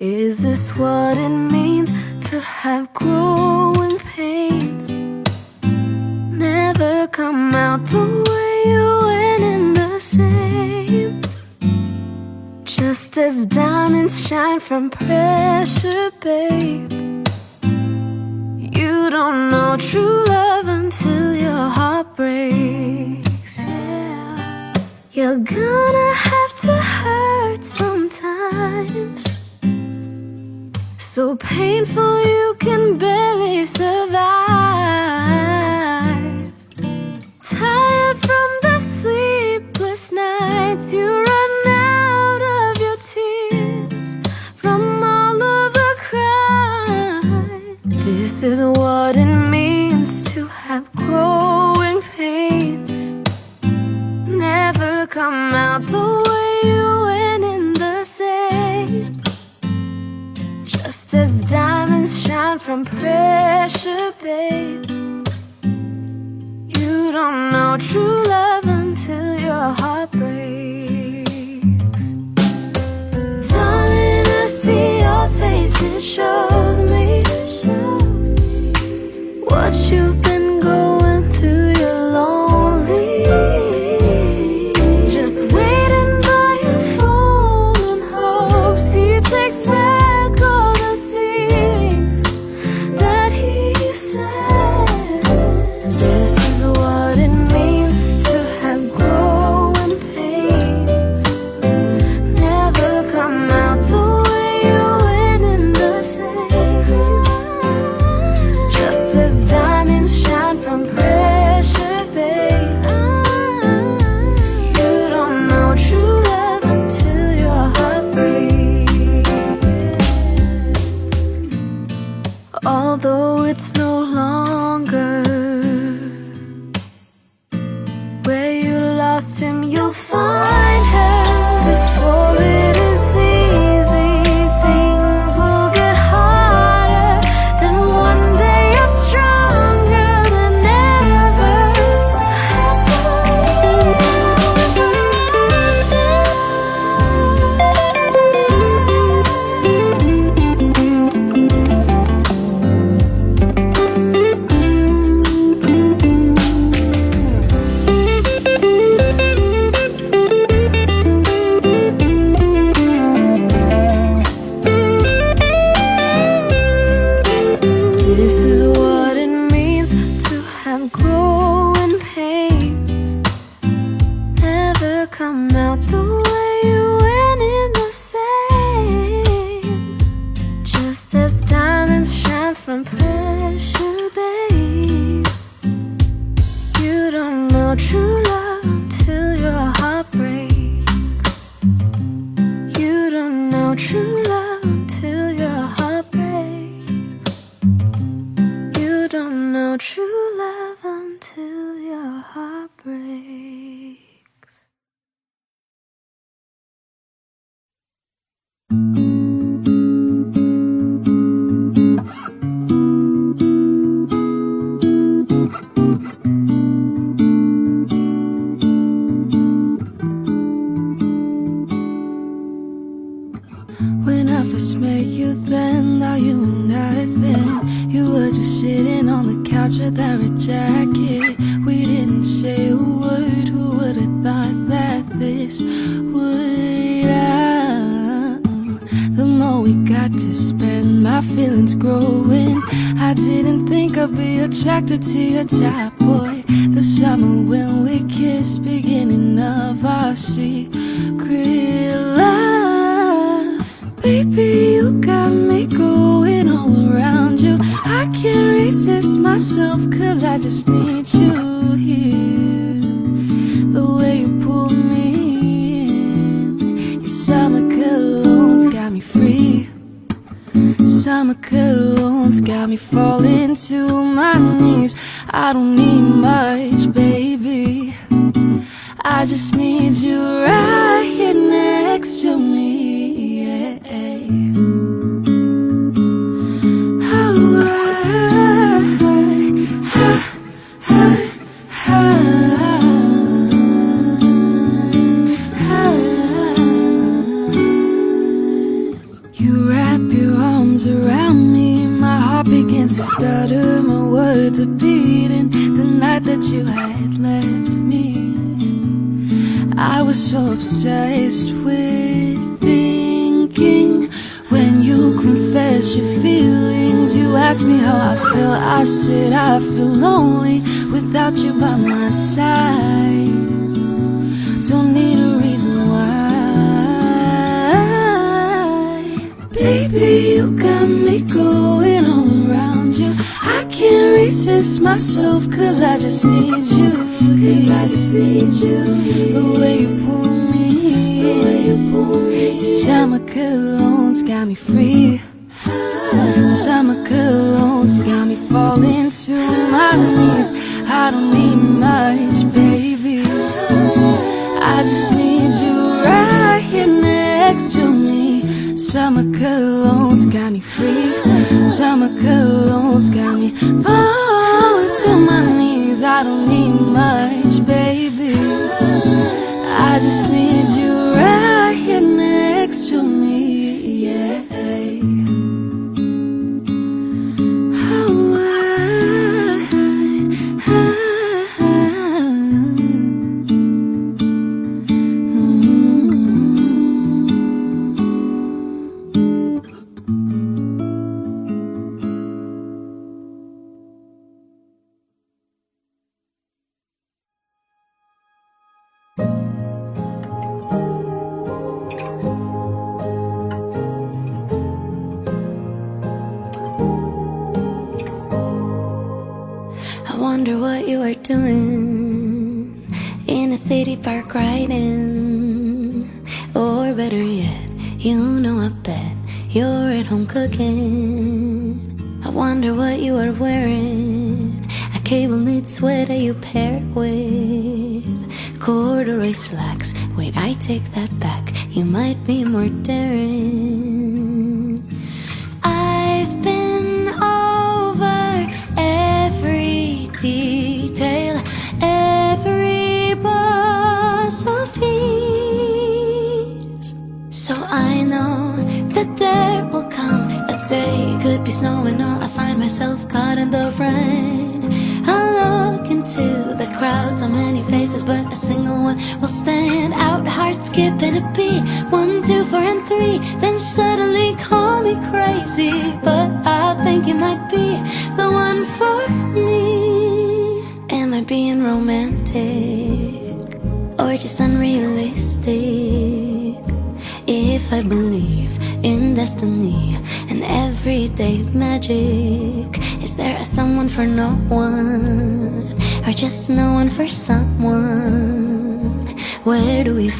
Is this what it means to have growing pains? Never come out the way you went in the same. Just as diamonds shine from pressure, babe. You don't know true love until your heart breaks. Yeah. You're gonna have to hurt sometimes. So painful you can barely survive. Tired from the sleepless nights, you run out of your tears from all of the crying. This is what it means to have growing pains. Never come out As diamonds shine from pressure, babe. You don't know true love until your heart breaks. Darling, I see your face, it shows me, shows me what you've Although it's no longer attracted to your type, boy. The summer when we kissed, beginning of our secret love. Baby, you got me going all around you. I can't resist myself, cause I just need you Cologne's got me falling to my knees. I don't need much, baby. I just need you right here next to me. Words are beating. The night that you had left me, I was so obsessed with thinking. When you confess your feelings, you ask me how I feel. I said I feel lonely without you by my side. Don't need a reason why. Baby, you got me going all around you. Can't resist myself, cause I just need you. Cause I just need you. The way you pull me, the way you pull me. Your summer cologne's got me free. Summer cologne's got me falling to my knees. I don't need much, baby. I just need you right here next to me. Summer cologne's got me free. Summer cologne's got me falling to my knees. I don't need much, baby. I just need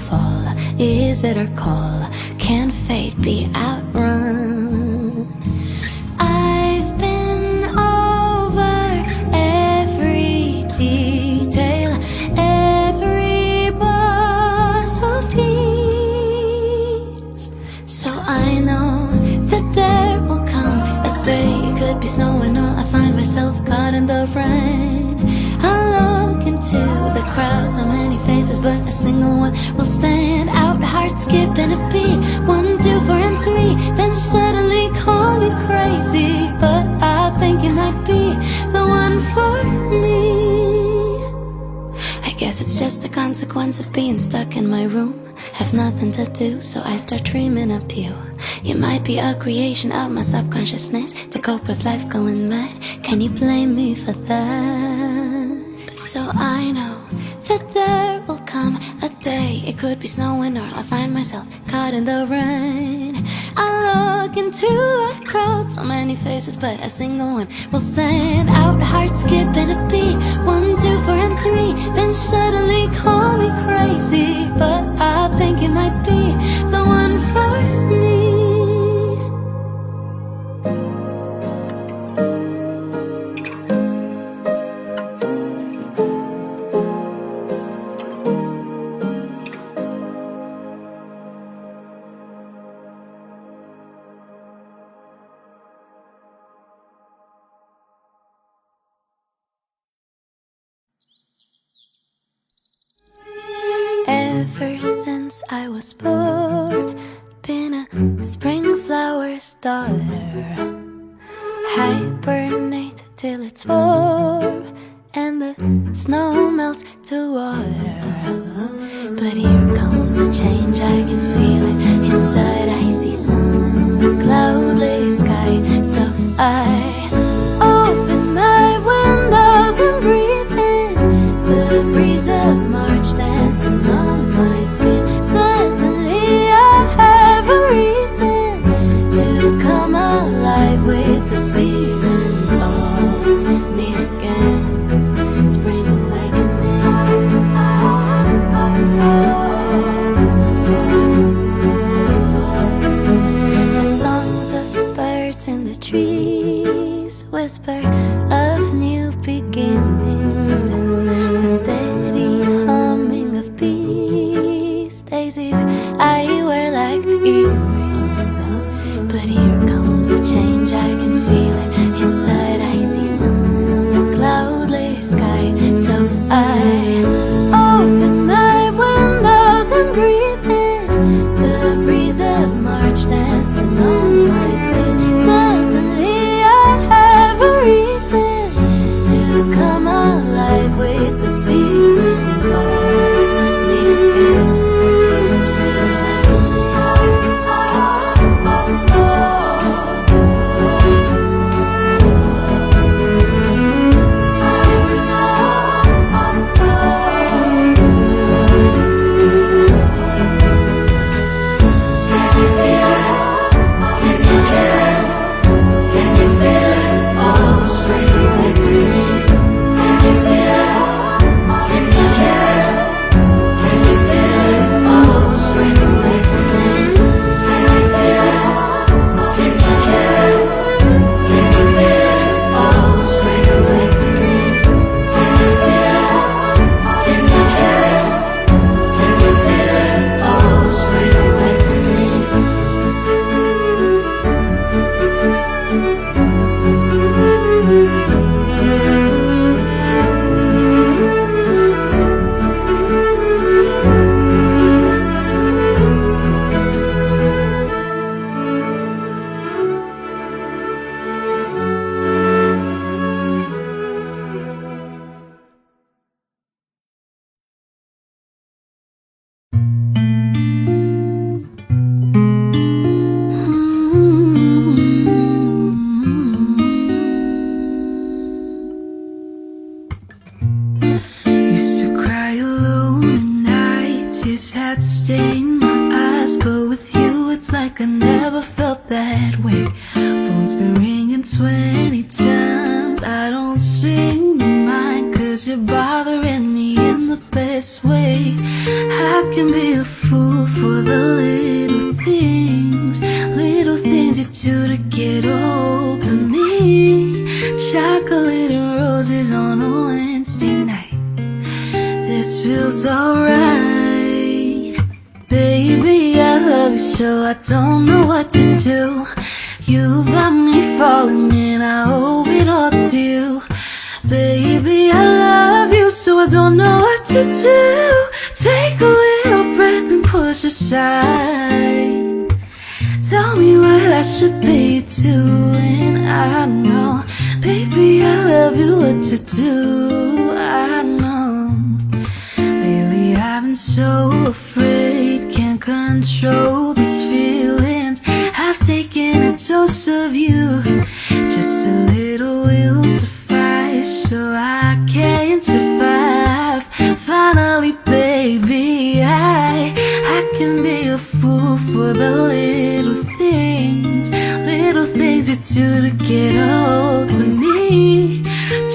fall? Is it our call? Can fate be outrun? I've been over every detail, every boss of. So I know that there will come a day. It could be snowing or I find myself caught in the rain. I look into the crowd, so many faces, but a single one will skipping a beat, one, two, four, and three. Then suddenly call me crazy, but I think it might be the one for me. I guess it's just a consequence of being stuck in my room. Have nothing to do, so I start dreaming up you. You might be a creation of my subconsciousness to cope with life going mad. Can you blame me for that? Could be snowing or I'll find myself caught in the rain. I look into the crowd, so many faces, but a single one will stand out. Heart skipping a beat, one, two, four, and three. Then suddenly call me crazy, but I think it might be the one for me. I was born, been a spring flower's daughter. Hibernate till it's warm and the snow melts to water. But here comes a change, I can feel it inside.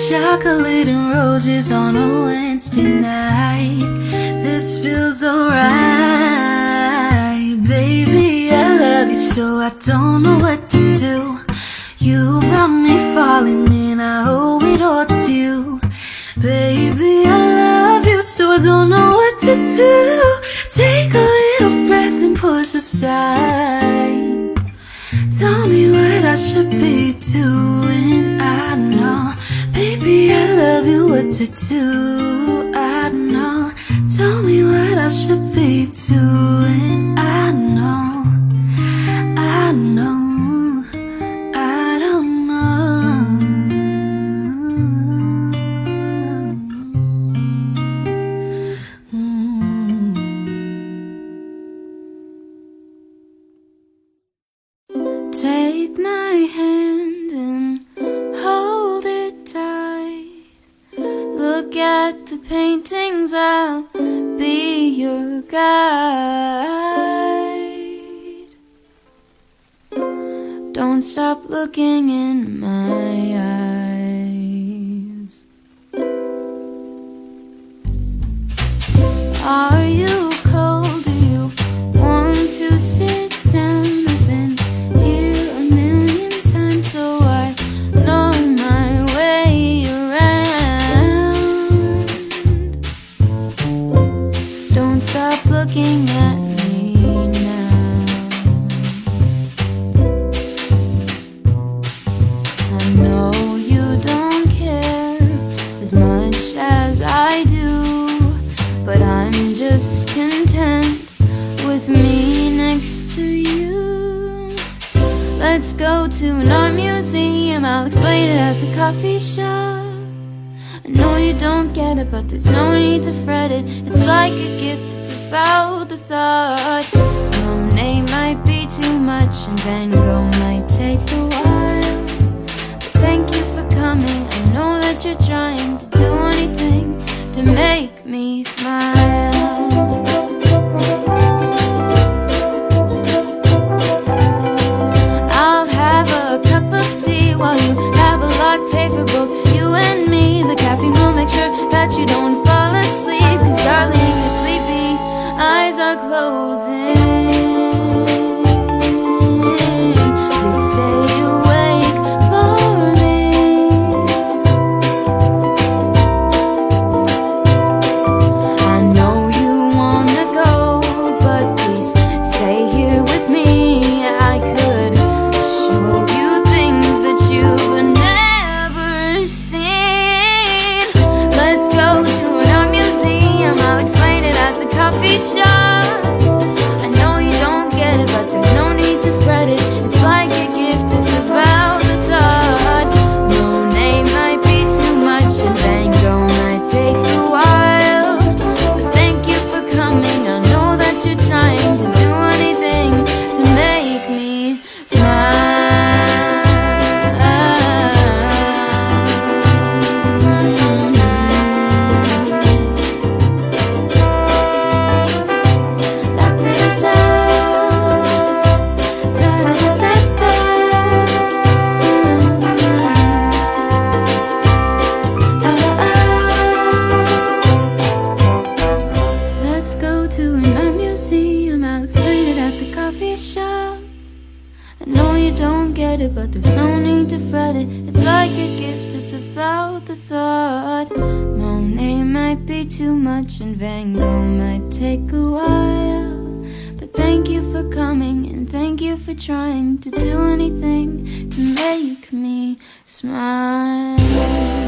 Chocolate and roses on a Wednesday night. This feels alright, baby. I love you so I don't know what to do. You got me falling and I owe it all to you, baby. I love you so I don't know what to do. Take a little breath and push aside. Tell me what I should be doing. I know. Baby, I love you, what to do, I know. Tell me what I should be doing, I know, I know. your guide. Don't stop looking in my eyes. Are you cold? Do you want to see? Let's go to an art museum. I'll explain it at the coffee shop. I know you don't get it, but there's no need to fret it. It's like a gift, it's about the thought. Monet might be too much And Van Gogh might take a while. But thank you for coming. I know that you're trying to do anything To make me smile. you don't fall asleep Cause darling, your sleepy. Eyes are closed. might take a while, but thank you for coming and thank you for trying to do anything to make me smile.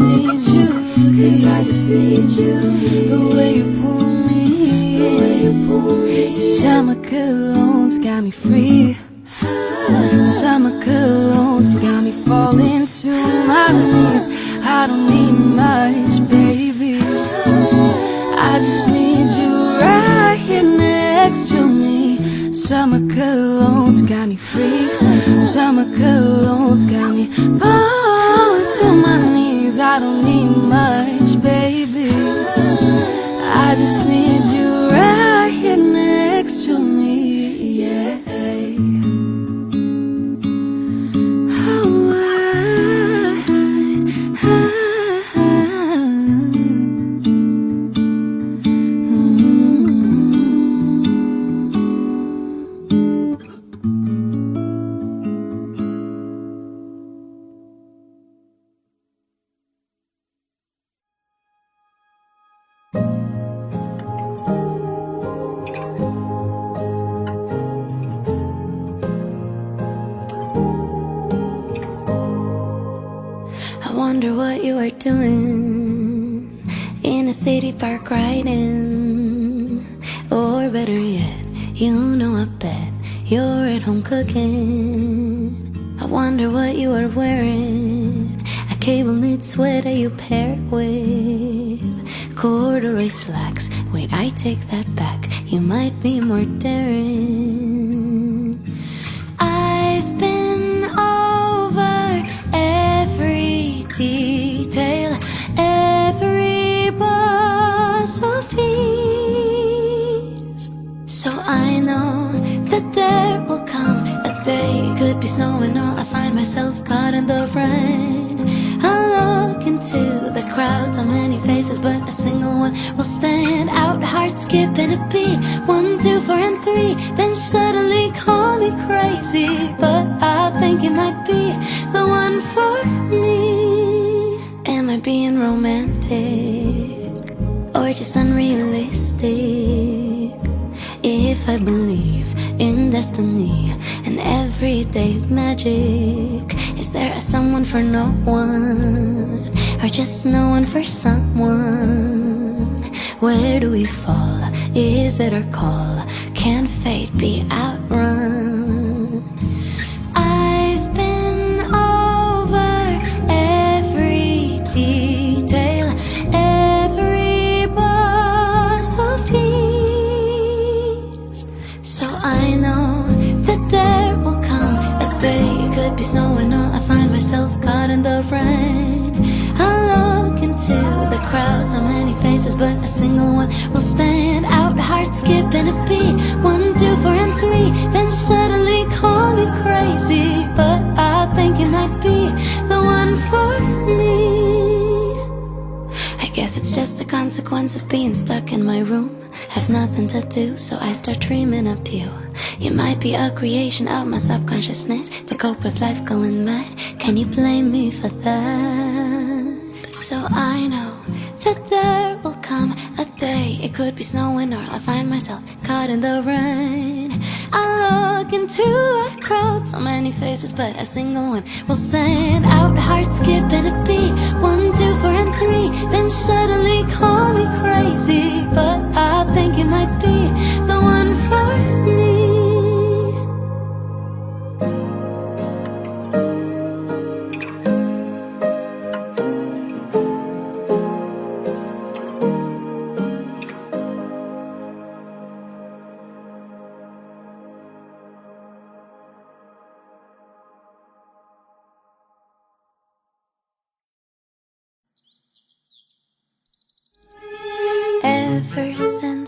Cause are doing in a city park riding. Or better yet, you know I bet you're at home cooking. I wonder what you are wearing. A cable knit sweater you pair with corduroy slacks. Wait, I take that back. You might be more daring. So I know that there will come a day. It could be snowing or I find myself caught in the rain. I look into the crowd, so many faces, but a single one will stand out. Heart skipping a beat, one, two, four, and three. Then suddenly call me crazy, but I think it might be the one for me. Am I being romantic or just unrealistic? If I believe in destiny and everyday magic, is there a someone for no one or just no one for someone? Where do we fall? Is it our call? Can fate be outrun? snow and all, I find myself caught in the rain. I look into the crowd, so many faces, but a single one will stand out. Heart skipping a beat, one, two, four, and three. Then suddenly call me crazy, but I think you might be the one for me consequence of being stuck in my room. Have nothing to do, so I start dreaming up you. You might be a creation of my subconsciousness to cope with life going mad. Can you blame me for that? So I know that there will come a day it could be snowing or I'll find myself caught in the rain. I look into a crowd, so many faces, but a single one will stand out. Heart skipping a beat, one, two, four, and three. Then suddenly call me crazy, but I think it might be the one for me.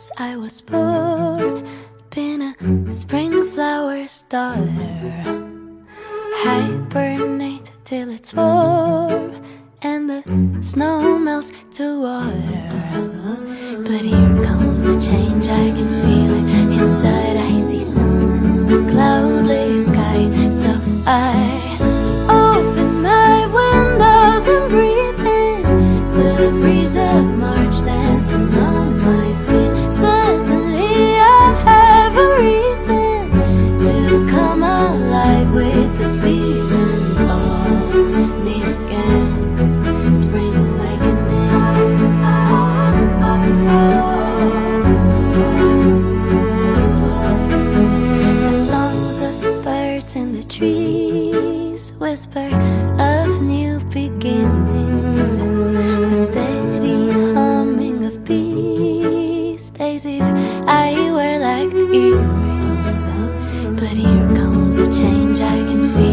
Since I was born, been a spring flower's daughter. Hibernate till it's warm, and the snow melts to water. But here comes a change, I can feel it inside. I see sun in the cloudless sky, so I open my windows and breathe in the breeze of March I wear like earrings. But here comes a change, I can feel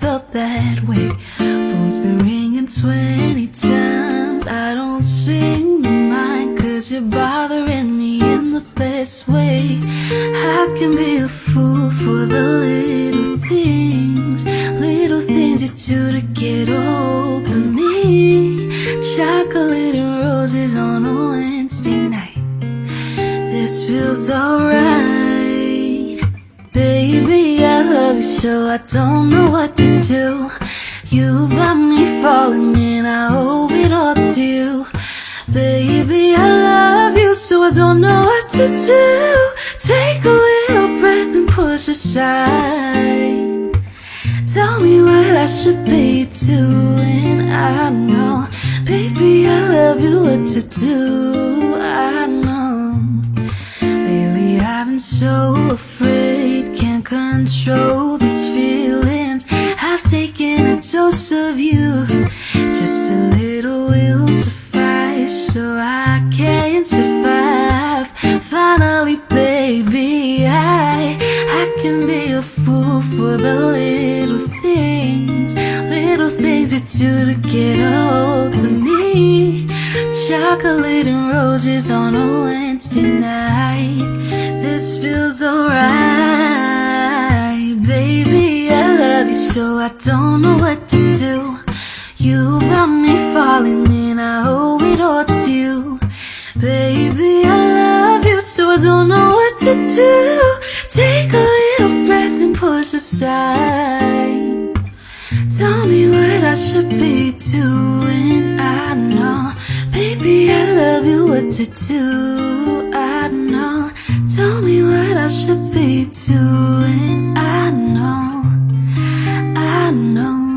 felt that way. Phone's been ringing twenty times, I don't seem to mind, cause you're bothering me in the best way. I can be a fool for the little things, little things you do to get hold of me. Chocolate and roses on a Wednesday night. This feels alright. Baby, I love you so I don't know what to do. You've got me falling and I owe it all to you. Baby, I love you so I don't know what to do. Take a little breath and push aside. Tell me what I should be doing. I know, baby, I love you. What to do? I know, I've been so afraid, can't control these feelings. I've taken a dose of you, just a little will suffice, so I can survive. Finally, baby, I I can be a fool for the little things, little things you do to get a hold of me. Chocolate and roses on a Wednesday night this feels alright Baby, I love you so I don't know what to do. You got me falling and I owe it all to you. Baby, I love you so I don't know what to do. Take a little breath and push aside. Tell me what I should be doing I know. Baby, I love you, what to do I know. Tell me what I should be doing. I know, I know.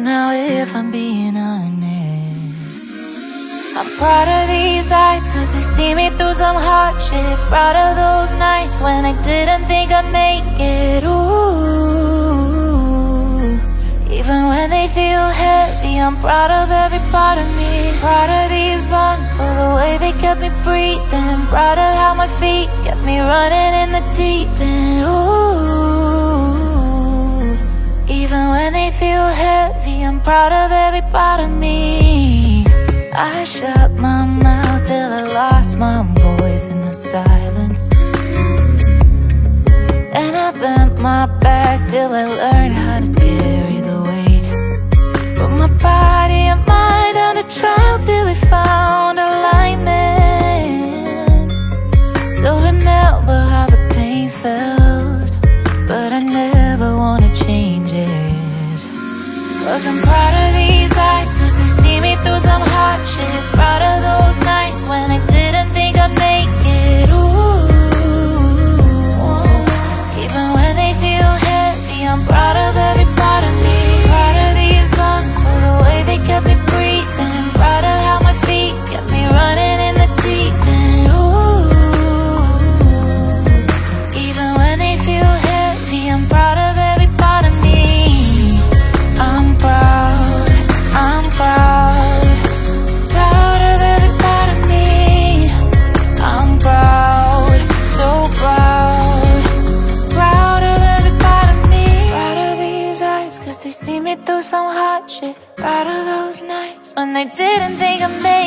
But now if I'm being honest I'm proud of these eyes Cause they see me through some hardship. Proud of those nights when I didn't think I'd make it. Ooh. Even when they feel heavy I'm proud of every part of me. Proud of these lungs for the way they kept me breathing. Proud of how my feet kept me running in the deep end. Ooh. Even when they feel heavy, I'm proud of every part of me. I shut my mouth till I lost my voice in the silence. And I bent my back till I learned how to carry the weight. Put my body and mind on a trial till they found alignment. Still remember how the pain felt. Cause I'm proud of these eyes. Cause they see me through some hot shit. Proud of those nights when I didn't think I'd make it. Ooh, even when they feel heavy I'm proud of every I didn't think I made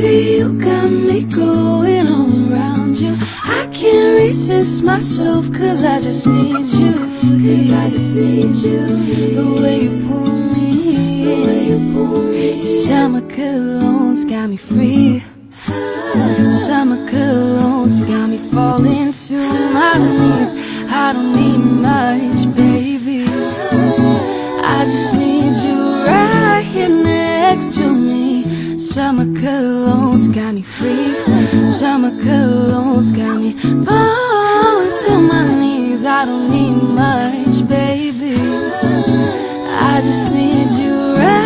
Baby, you got me going all around you. I can't resist myself cause I just need you. Cause I just need you. The way you pull me The way you pull me Summer colognes got me free. Summer colognes got me falling to my knees. I don't need much, baby. I just need you right here next to me. Summer colognes got me free. Summer colognes got me falling to my knees. I don't need much, baby. I just need you right.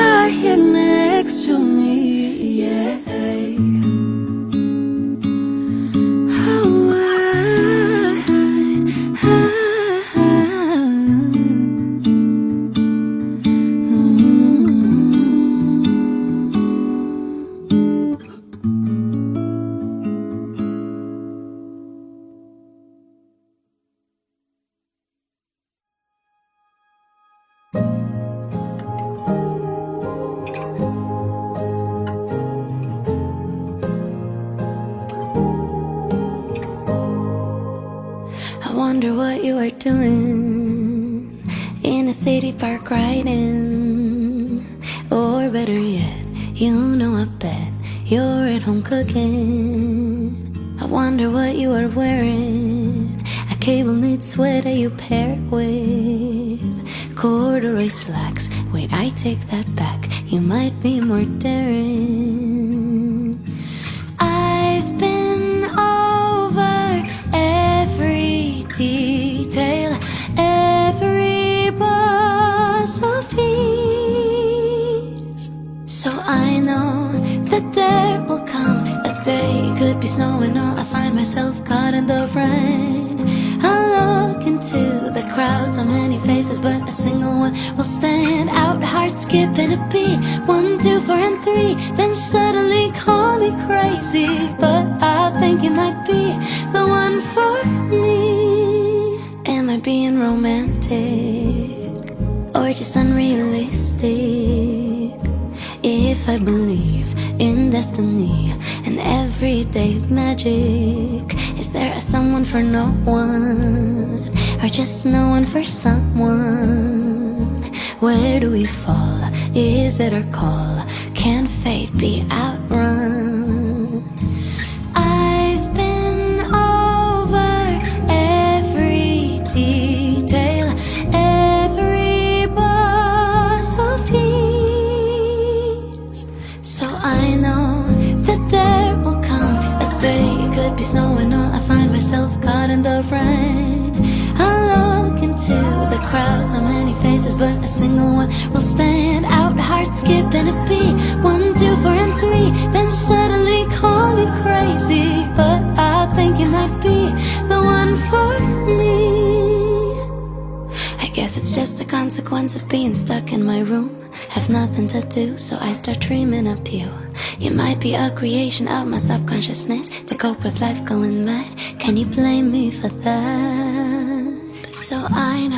Be snowing or I find myself caught in the rain. I'll look into the crowd, so many faces, but a single one will stand out. Heart skipping a beat, one, two, four, and three. Then suddenly call me crazy, but I think it might be the one for me. Am I being romantic or just unrealistic? If I believe in destiny and everyday magic, is there a someone for no one or just no one for someone? Where do we fall? Is it our call? Can fate be outrun? Crowd, so many faces, but a single one will stand out. Heart skipping a beat, one, two, four, and three. Then suddenly call me crazy, but I think it might be the one for me. I guess it's just a consequence of being stuck in my room. Have nothing to do, so I start dreaming up you. You might be a creation of my subconsciousness to cope with life going mad. Can you blame me for that? So I know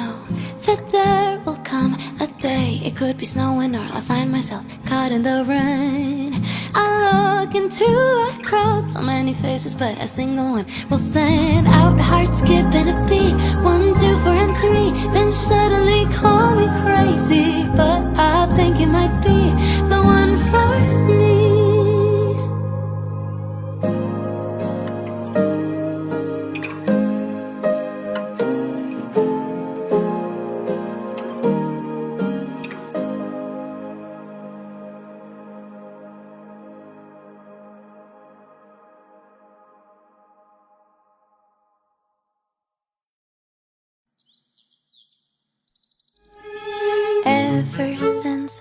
day. It could be snowing or I'll find myself caught in the rain. I look into the crowd, so many faces, but a single one will stand out. Heart skipping a beat, one, two, four, and three. Then suddenly call me crazy, but I think it might be the one for me.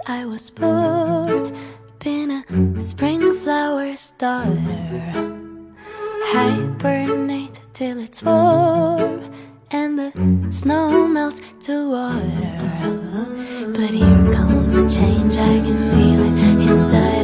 I was born, been a spring flower's daughter. Hibernate till it's warm and the snow melts to water. But here comes a change, I can feel it inside.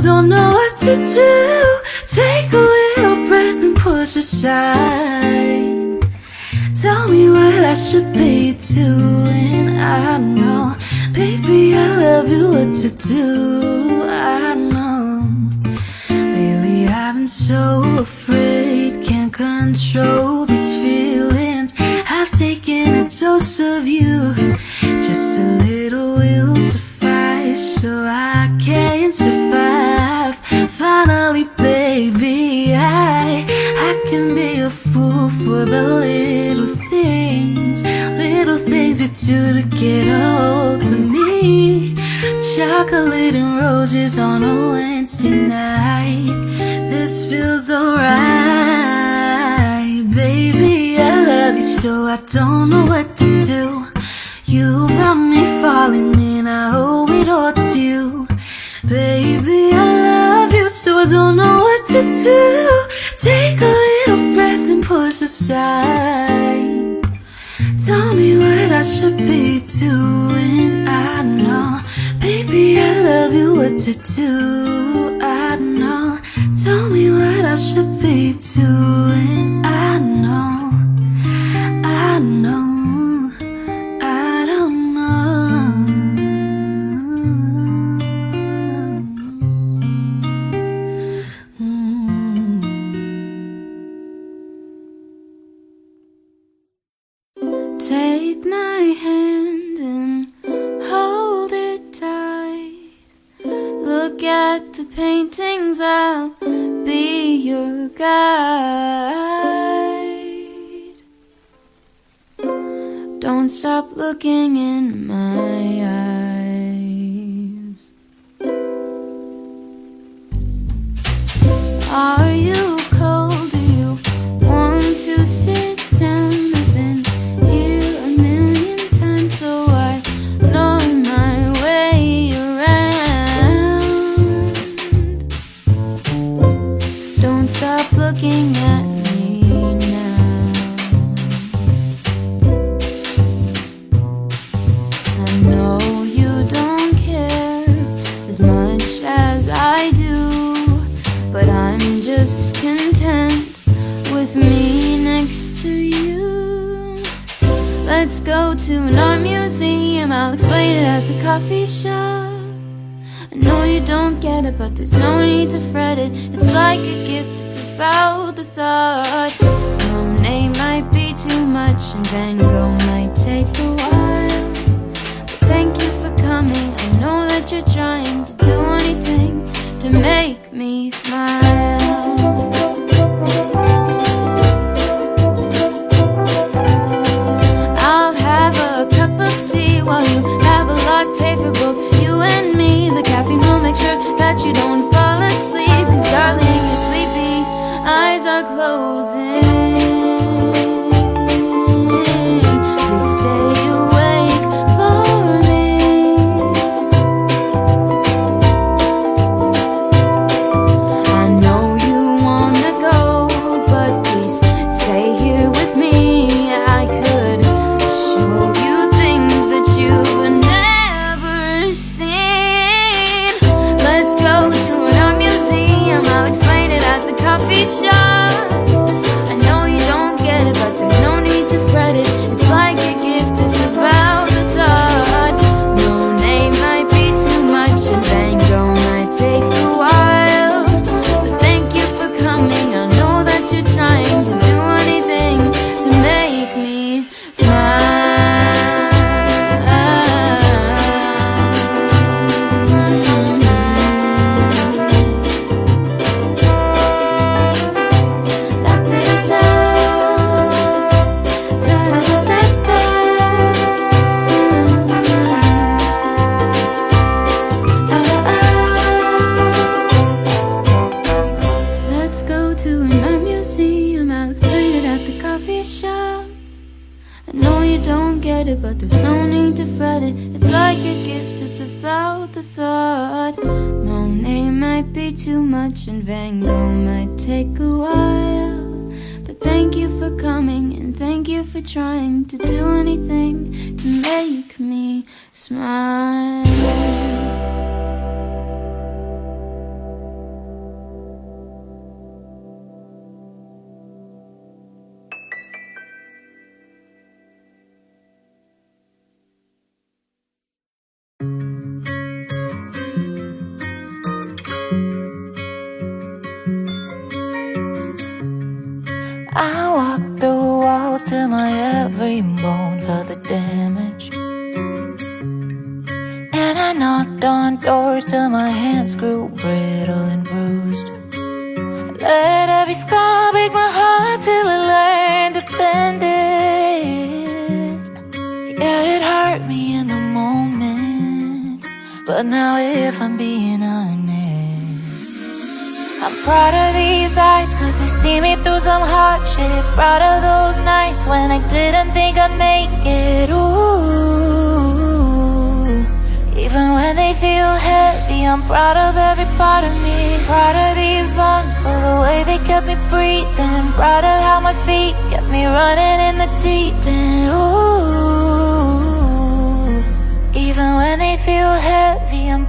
Don't know what to do. Take a little breath and push aside. Tell me what I should be doing. I know, baby, I love you. What to do? I know. Lately I've been so afraid, can't control these feelings. I've taken a dose of you, just a little will suffice, so I can survive. Finally, baby, I I can be a fool for the little things, little things you do to get a hold of me. Chocolate and roses on a Wednesday night. This feels alright, baby. I love you so I don't know what to do. You got me falling and I owe it all to you. Baby, I so I don't know what to do. Take a little breath and push aside. Tell me what I should be doing. I know, baby, I love you. What to do? I know. Tell me what I should be doing. I know, I know, paintings, I'll be your guide. Don't stop looking in my eyes. Are you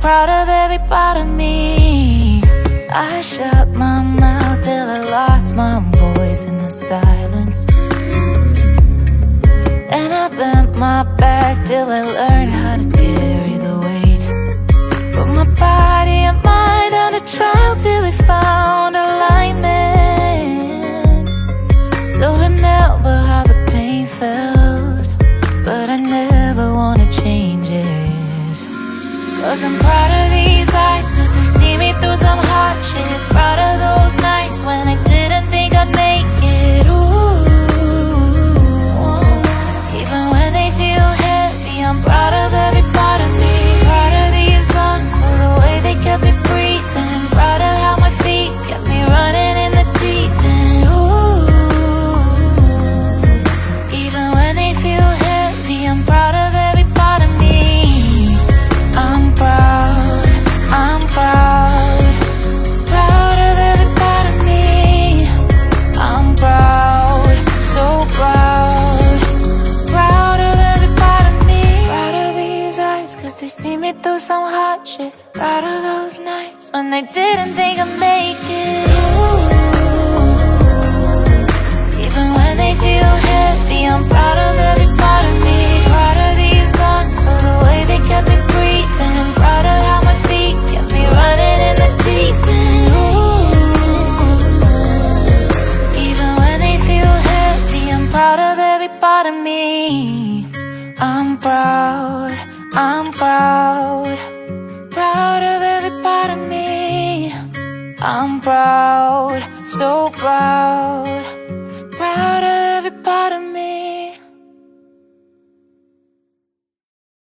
proud of every part of me. I shut my mouth till I lost my voice in the silence. And I bent my back till I learned how to carry the weight. Put my body and mind under trial till they found alignment. Still remember how the pain felt. Cause I'm proud of these eyes Cause they see me through some hot shit. Proud of those nights when I didn't think I'd make it. Ooh, even when they feel heavy I'm proud of And I didn't think I'd make it Ooh. Even when they feel heavy, I'm proud of I'm proud, so proud.